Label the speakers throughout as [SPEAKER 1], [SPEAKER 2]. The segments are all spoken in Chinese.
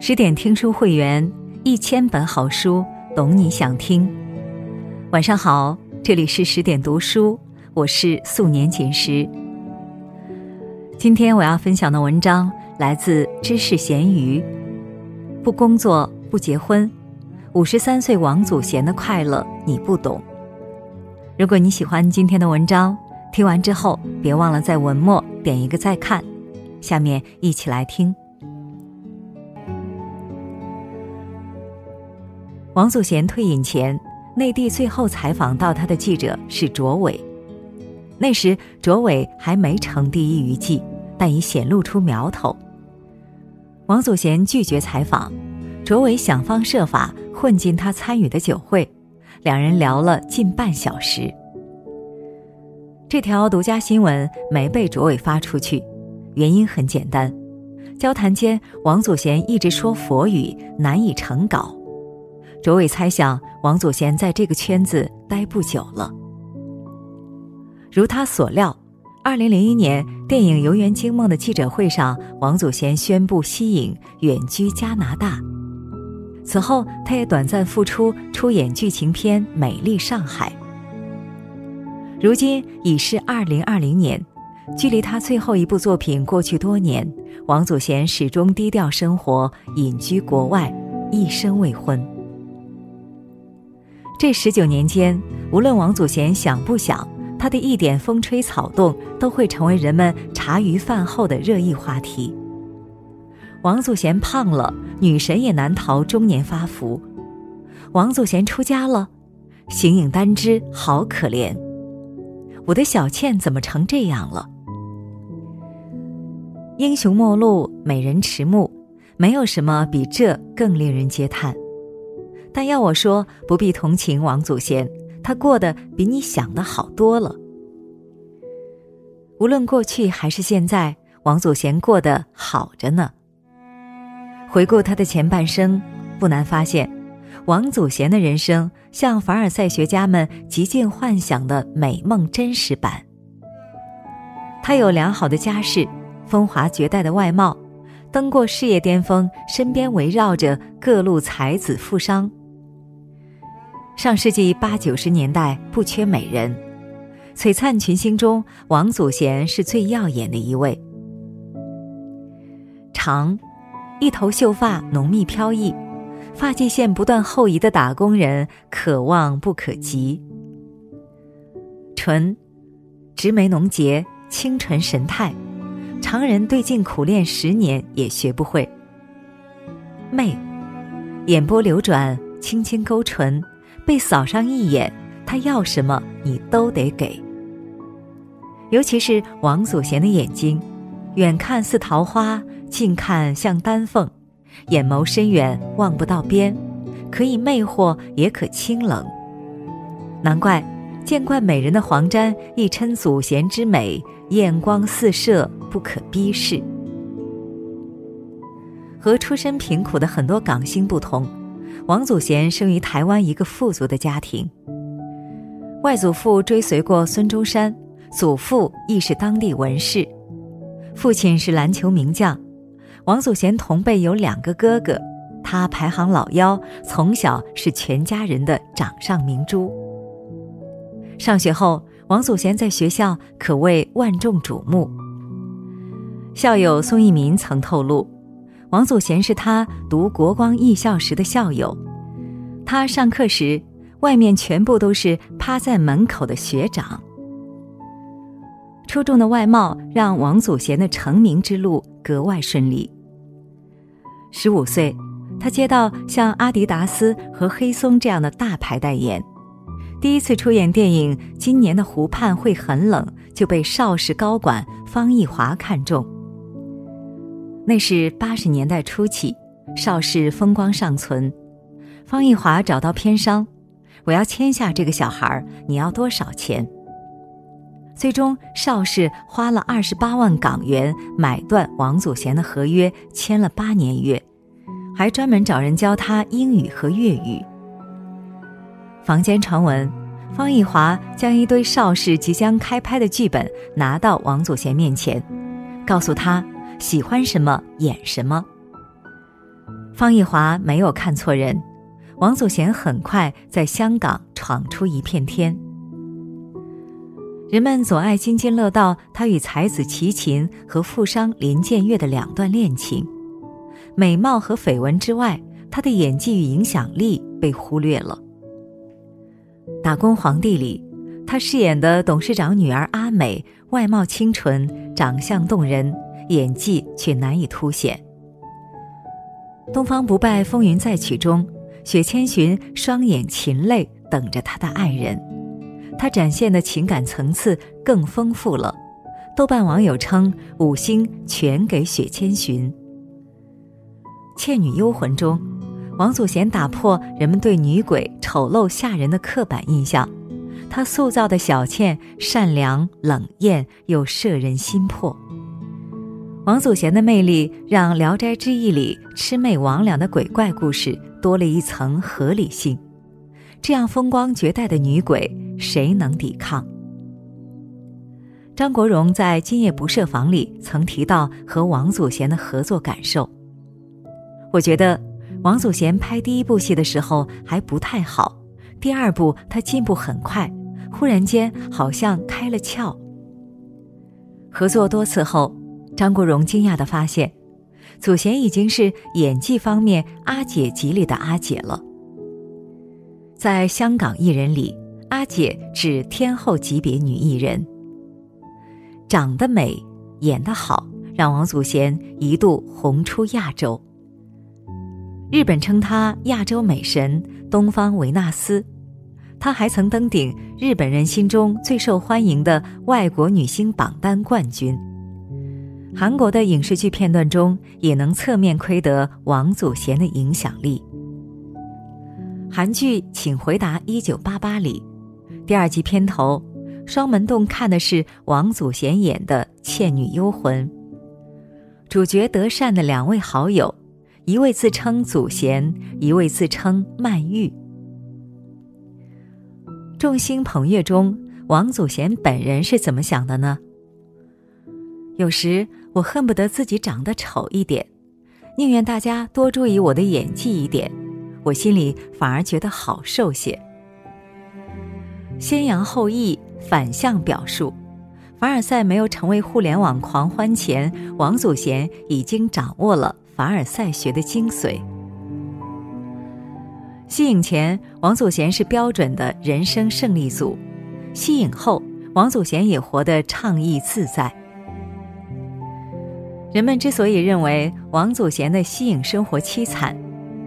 [SPEAKER 1] 十点听书会员，一千本好书，懂你想听。晚上好，这里是十点读书，我是素年锦时。今天我要分享的文章来自知识咸鱼。不工作，不结婚，五十三岁王祖贤的快乐你不懂。如果你喜欢今天的文章，听完之后别忘了在文末点一个再看。下面一起来听。王祖贤退隐前，内地最后采访到他的记者是卓伟。那时卓伟还没成第一娱记，但已显露出苗头。王祖贤拒绝采访，卓伟想方设法混进他参与的酒会，两人聊了近半小时。这条独家新闻没被卓伟发出去，原因很简单：交谈间，王祖贤一直说佛语，难以成稿。卓伟猜想，王祖贤在这个圈子待不久了。如他所料，二零零一年电影《游园惊梦》的记者会上，王祖贤宣布息影，远居加拿大。此后，他也短暂复出，出演剧情片《美丽上海》。如今已是二零二零年，距离他最后一部作品过去多年，王祖贤始终低调生活，隐居国外，一生未婚。这十九年间，无论王祖贤想不想，他的一点风吹草动都会成为人们茶余饭后的热议话题。王祖贤胖了，女神也难逃中年发福；王祖贤出家了，形影单只，好可怜。我的小倩怎么成这样了？英雄末路，美人迟暮，没有什么比这更令人嗟叹。但要我说，不必同情王祖贤，他过得比你想的好多了。无论过去还是现在，王祖贤过得好着呢。回顾他的前半生，不难发现，王祖贤的人生像凡尔赛学家们极尽幻想的美梦真实版。他有良好的家世，风华绝代的外貌，登过事业巅峰，身边围绕着各路才子富商。上世纪八九十年代不缺美人，璀璨群星中，王祖贤是最耀眼的一位。长，一头秀发浓密飘逸，发际线不断后移的打工人可望不可及。纯，直眉浓睫，清纯神态，常人对镜苦练十年也学不会。媚，眼波流转，轻轻勾唇。被扫上一眼，他要什么你都得给。尤其是王祖贤的眼睛，远看似桃花，近看像丹凤，眼眸深远，望不到边，可以魅惑，也可清冷。难怪见惯美人的黄沾亦称祖贤之美，艳光四射，不可逼视。和出身贫苦的很多港星不同。王祖贤生于台湾一个富足的家庭，外祖父追随过孙中山，祖父亦是当地文士，父亲是篮球名将。王祖贤同辈有两个哥哥，他排行老幺，从小是全家人的掌上明珠。上学后，王祖贤在学校可谓万众瞩目。校友宋一民曾透露。王祖贤是他读国光艺校时的校友，他上课时，外面全部都是趴在门口的学长。出众的外貌让王祖贤的成名之路格外顺利。十五岁，他接到像阿迪达斯和黑松这样的大牌代言，第一次出演电影《今年的湖畔会很冷》，就被邵氏高管方逸华看中。那是八十年代初期，邵氏风光尚存。方逸华找到片商，我要签下这个小孩你要多少钱？最终，邵氏花了二十八万港元买断王祖贤的合约，签了八年约，还专门找人教他英语和粤语。坊间传闻，方逸华将一堆邵氏即将开拍的剧本拿到王祖贤面前，告诉他。喜欢什么演什么。方逸华没有看错人，王祖贤很快在香港闯出一片天。人们总爱津津乐道他与才子齐秦和富商林建岳的两段恋情，美貌和绯闻之外，他的演技与影响力被忽略了。《打工皇帝》里，他饰演的董事长女儿阿美，外貌清纯，长相动人，演技却难以凸显。《东方不败风云再起》中，雪千寻双眼噙泪，等着他的爱人。他展现的情感层次更丰富了，豆瓣网友称五星全给雪千寻。《倩女幽魂》中，王祖贤打破人们对女鬼丑陋吓人的刻板印象，他塑造的小倩善良冷艳又摄人心魄。王祖贤的魅力让《聊斋志异》里魑魅魍魉的鬼怪故事多了一层合理性。这样风光绝代的女鬼，谁能抵抗？张国荣在《今夜不设防》里曾提到和王祖贤的合作感受。我觉得王祖贤拍第一部戏的时候还不太好，第二部他进步很快，忽然间好像开了窍。合作多次后，张国荣惊讶地发现，祖贤已经是演技方面阿姐级里的阿姐了。在香港艺人里，阿姐指天后级别女艺人。长得美，演得好，让王祖贤一度红出亚洲。日本称她亚洲美神、东方维纳斯。她还曾登顶日本人心中最受欢迎的外国女星榜单冠军。韩国的影视剧片段中，也能侧面窥得王祖贤的影响力。韩剧《请回答一九八八》里，第二集片头，双门洞看的是王祖贤演的《倩女幽魂》。主角德善的两位好友，一位自称祖贤，一位自称曼玉。众星捧月中，王祖贤本人是怎么想的呢？有时我恨不得自己长得丑一点，宁愿大家多注意我的演技一点。我心里反而觉得好受些。先扬后抑，反向表述，凡尔赛没有成为互联网狂欢前，王祖贤已经掌握了凡尔赛学的精髓。吸影前，王祖贤是标准的人生胜利组；吸影后，王祖贤也活得畅意自在。人们之所以认为王祖贤的吸影生活凄惨，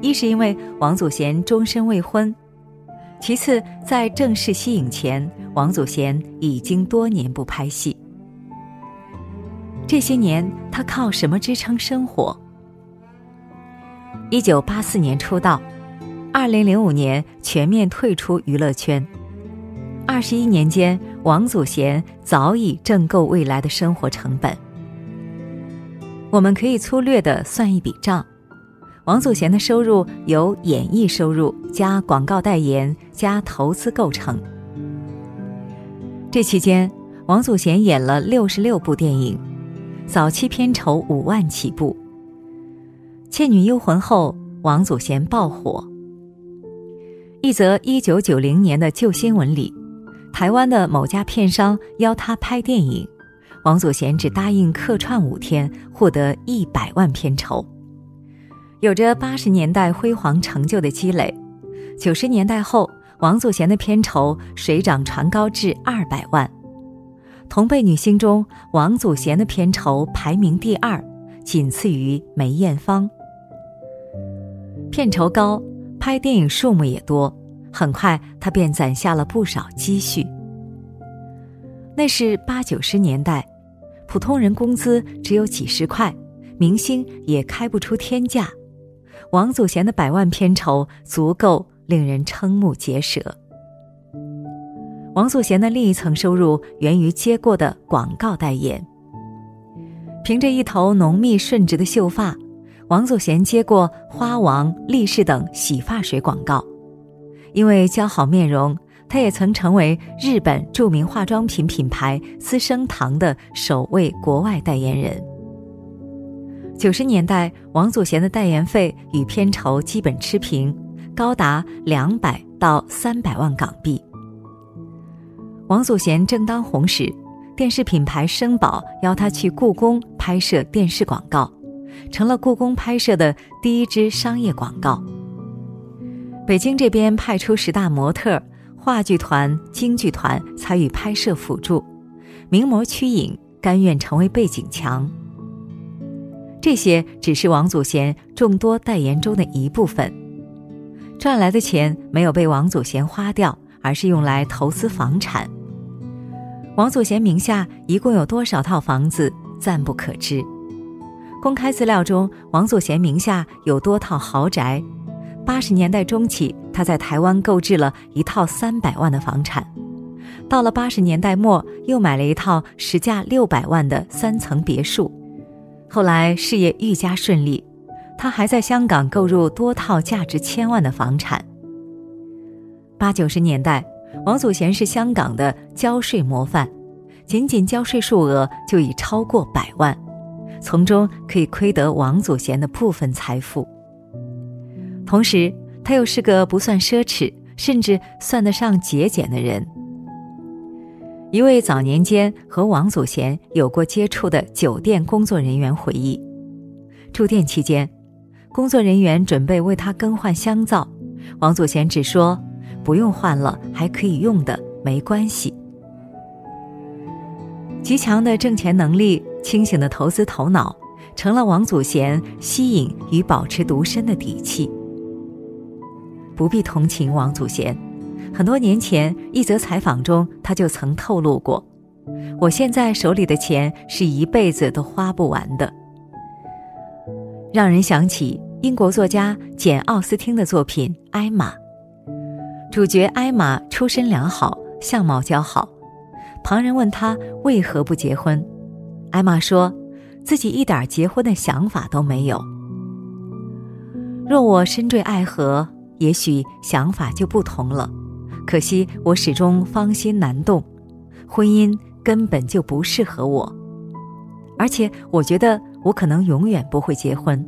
[SPEAKER 1] 一是因为王祖贤终身未婚，其次在正式息影前，王祖贤已经多年不拍戏。这些年他靠什么支撑生活？一九八四年出道，二零零五年全面退出娱乐圈，二十一年间，王祖贤早已挣够未来的生活成本。我们可以粗略的算一笔账。王祖贤的收入由演艺收入加广告代言加投资构成。这期间，王祖贤演了六十六部电影，早期片酬五万起步。《倩女幽魂》后，王祖贤爆火。一则一九九零年的旧新闻里，台湾的某家片商邀他拍电影，王祖贤只答应客串五天，获得一百万片酬。有着八十年代辉煌成就的积累，九十年代后，王祖贤的片酬水涨船高至二百万。同辈女星中，王祖贤的片酬排名第二，仅次于梅艳芳。片酬高，拍电影数目也多，很快她便攒下了不少积蓄。那是八九十年代，普通人工资只有几十块，明星也开不出天价。王祖贤的百万片酬足够令人瞠目结舌。王祖贤的另一层收入源于接过的广告代言。凭着一头浓密顺直的秀发，王祖贤接过花王、力士等洗发水广告。因为姣好面容，他也曾成为日本著名化妆品品牌资生堂的首位国外代言人。九十年代，王祖贤的代言费与片酬基本持平，高达两百到三百万港币。王祖贤正当红时，电视品牌生宝邀他去故宫拍摄电视广告，成了故宫拍摄的第一支商业广告。北京这边派出十大模特、话剧团、京剧团参与拍摄辅助，名模曲颖甘愿成为背景墙。这些只是王祖贤众多代言中的一部分，赚来的钱没有被王祖贤花掉，而是用来投资房产。王祖贤名下一共有多少套房子，暂不可知。公开资料中，王祖贤名下有多套豪宅。八十年代中期，他在台湾购置了一套三百万的房产，到了八十年代末，又买了一套实价六百万的三层别墅。后来事业愈加顺利，他还在香港购入多套价值千万的房产。八九十年代，王祖贤是香港的交税模范，仅仅交税数额就已超过百万，从中可以窥得王祖贤的部分财富。同时，他又是个不算奢侈，甚至算得上节俭的人。一位早年间和王祖贤有过接触的酒店工作人员回忆，住店期间，工作人员准备为他更换香皂，王祖贤只说：“不用换了，还可以用的，没关系。”极强的挣钱能力、清醒的投资头脑，成了王祖贤吸引与保持独身的底气。不必同情王祖贤，很多年前一则采访中，他就曾透露过：“我现在手里的钱是一辈子都花不完的。”让人想起英国作家简·奥斯汀的作品《艾玛》，主角艾玛出身良好，相貌姣好。旁人问他为何不结婚，艾玛说：“自己一点结婚的想法都没有。若我深坠爱河。”也许想法就不同了，可惜我始终芳心难动，婚姻根本就不适合我，而且我觉得我可能永远不会结婚。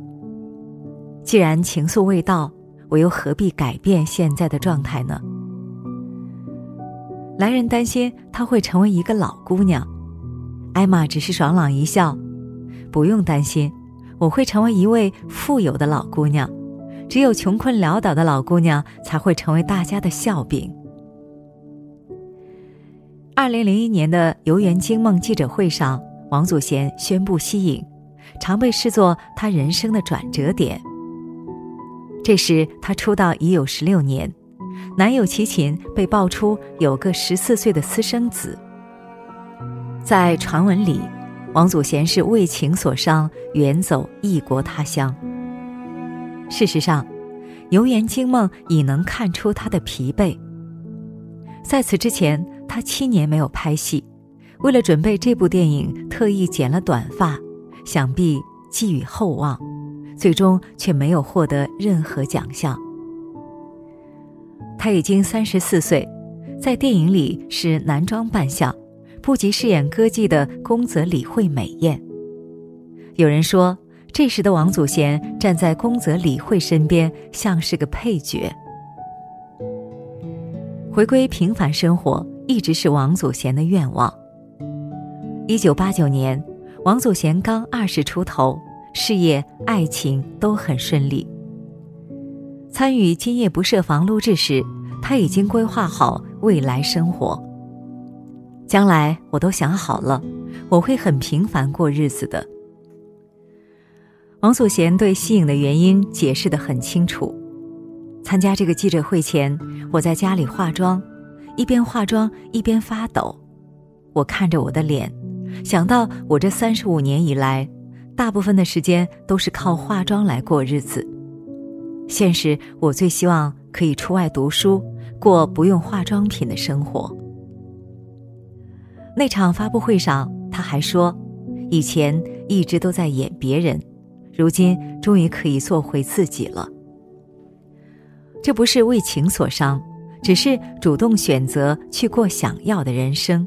[SPEAKER 1] 既然情愫未到，我又何必改变现在的状态呢？男人担心她会成为一个老姑娘，艾玛只是爽朗一笑：“不用担心，我会成为一位富有的老姑娘。”只有穷困潦倒的老姑娘才会成为大家的笑柄。二零零一年的游园惊梦记者会上，王祖贤宣布息影，常被视作他人生的转折点。这时他出道已有十六年，男友齐秦被爆出有个十四岁的私生子。在传闻里，王祖贤是为情所伤，远走异国他乡。事实上，《游园惊梦》已能看出他的疲惫。在此之前，他七年没有拍戏，为了准备这部电影，特意剪了短发，想必寄予厚望，最终却没有获得任何奖项。他已经三十四岁，在电影里是男装扮相，不及饰演歌妓的宫泽理惠美艳。有人说。这时的王祖贤站在宫泽理惠身边，像是个配角。回归平凡生活一直是王祖贤的愿望。一九八九年，王祖贤刚二十出头，事业、爱情都很顺利。参与《今夜不设防》录制时，他已经规划好未来生活。将来我都想好了，我会很平凡过日子的。王祖贤对息影的原因解释得很清楚。参加这个记者会前，我在家里化妆，一边化妆一边发抖。我看着我的脸，想到我这三十五年以来，大部分的时间都是靠化妆来过日子。现实，我最希望可以出外读书，过不用化妆品的生活。那场发布会上，他还说，以前一直都在演别人。如今终于可以做回自己了。这不是为情所伤，只是主动选择去过想要的人生。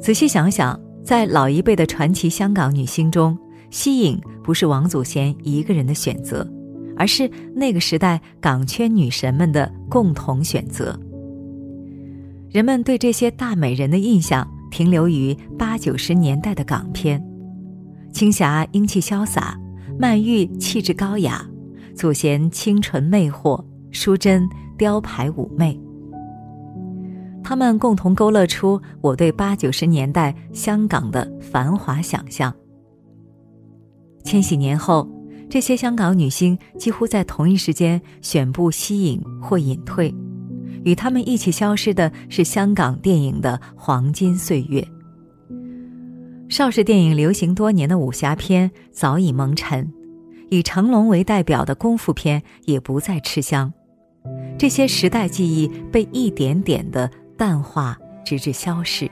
[SPEAKER 1] 仔细想想，在老一辈的传奇香港女星中，西影不是王祖贤一个人的选择，而是那个时代港圈女神们的共同选择。人们对这些大美人的印象停留于八九十年代的港片，青霞英气潇洒，曼玉气质高雅，祖贤清纯魅惑，淑珍雕牌妩媚。他们共同勾勒出我对八九十年代香港的繁华想象。千禧年后，这些香港女星几乎在同一时间选部息影或隐退。与她们一起消失的是香港电影的黄金岁月。邵氏电影流行多年的武侠片早已蒙尘，以成龙为代表的功夫片也不再吃香。这些时代记忆被一点点的淡化，直至消逝。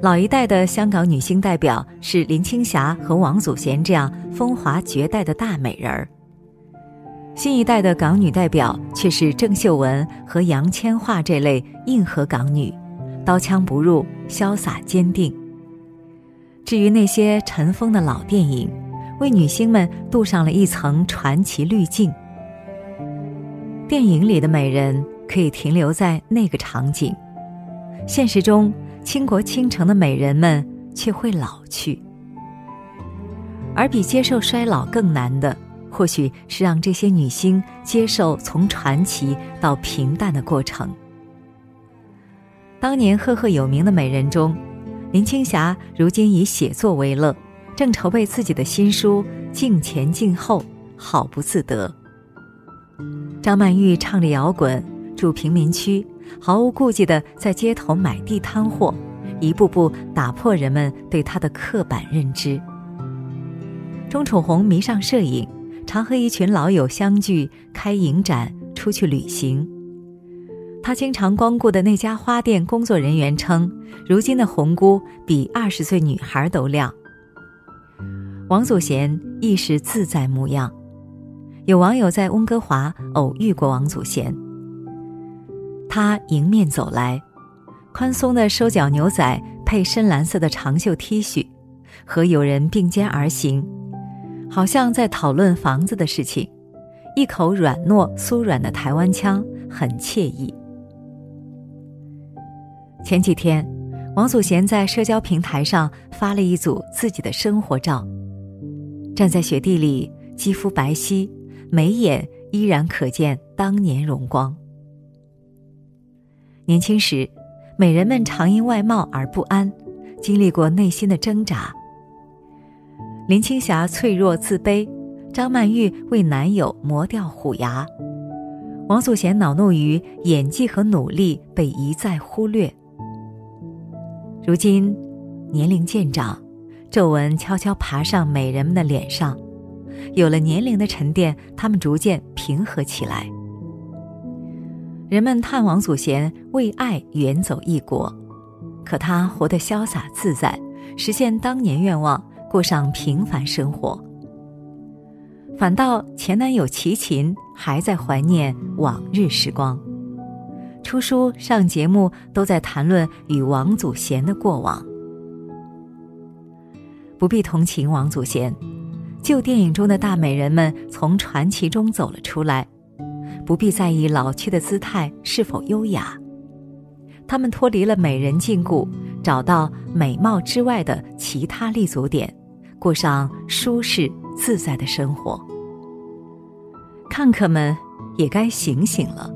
[SPEAKER 1] 老一代的香港女星代表是林青霞和王祖贤这样风华绝代的大美人儿。新一代的港女代表却是郑秀文和杨千嬅这类硬核港女，刀枪不入，潇洒坚定。至于那些尘封的老电影，为女星们镀上了一层传奇滤镜。电影里的美人可以停留在那个场景，现实中倾国倾城的美人们却会老去，而比接受衰老更难的。或许是让这些女星接受从传奇到平淡的过程。当年赫赫有名的美人中，林青霞如今以写作为乐，正筹备自己的新书《镜前镜后》，好不自得。张曼玉唱着摇滚，住贫民区，毫无顾忌的在街头买地摊货，一步步打破人们对她的刻板认知。钟楚红迷上摄影。常和一群老友相聚，开影展，出去旅行。他经常光顾的那家花店工作人员称，如今的红姑比二十岁女孩都亮。王祖贤亦是自在模样。有网友在温哥华偶遇过王祖贤，他迎面走来，宽松的收脚牛仔配深蓝色的长袖 T 恤，和友人并肩而行。好像在讨论房子的事情，一口软糯酥软的台湾腔，很惬意。前几天，王祖贤在社交平台上发了一组自己的生活照，站在雪地里，肌肤白皙，眉眼依然可见当年荣光。年轻时，美人们常因外貌而不安，经历过内心的挣扎。林青霞脆弱自卑，张曼玉为男友磨掉虎牙，王祖贤恼怒于演技和努力被一再忽略。如今，年龄渐长，皱纹悄悄爬上美人们的脸上，有了年龄的沉淀，他们逐渐平和起来。人们叹王祖贤为爱远走异国，可他活得潇洒自在，实现当年愿望。过上平凡生活，反倒前男友齐秦还在怀念往日时光，出书上节目都在谈论与王祖贤的过往。不必同情王祖贤，旧电影中的大美人们从传奇中走了出来，不必在意老去的姿态是否优雅，他们脱离了美人禁锢。找到美貌之外的其他立足点，过上舒适自在的生活。看客们也该醒醒了。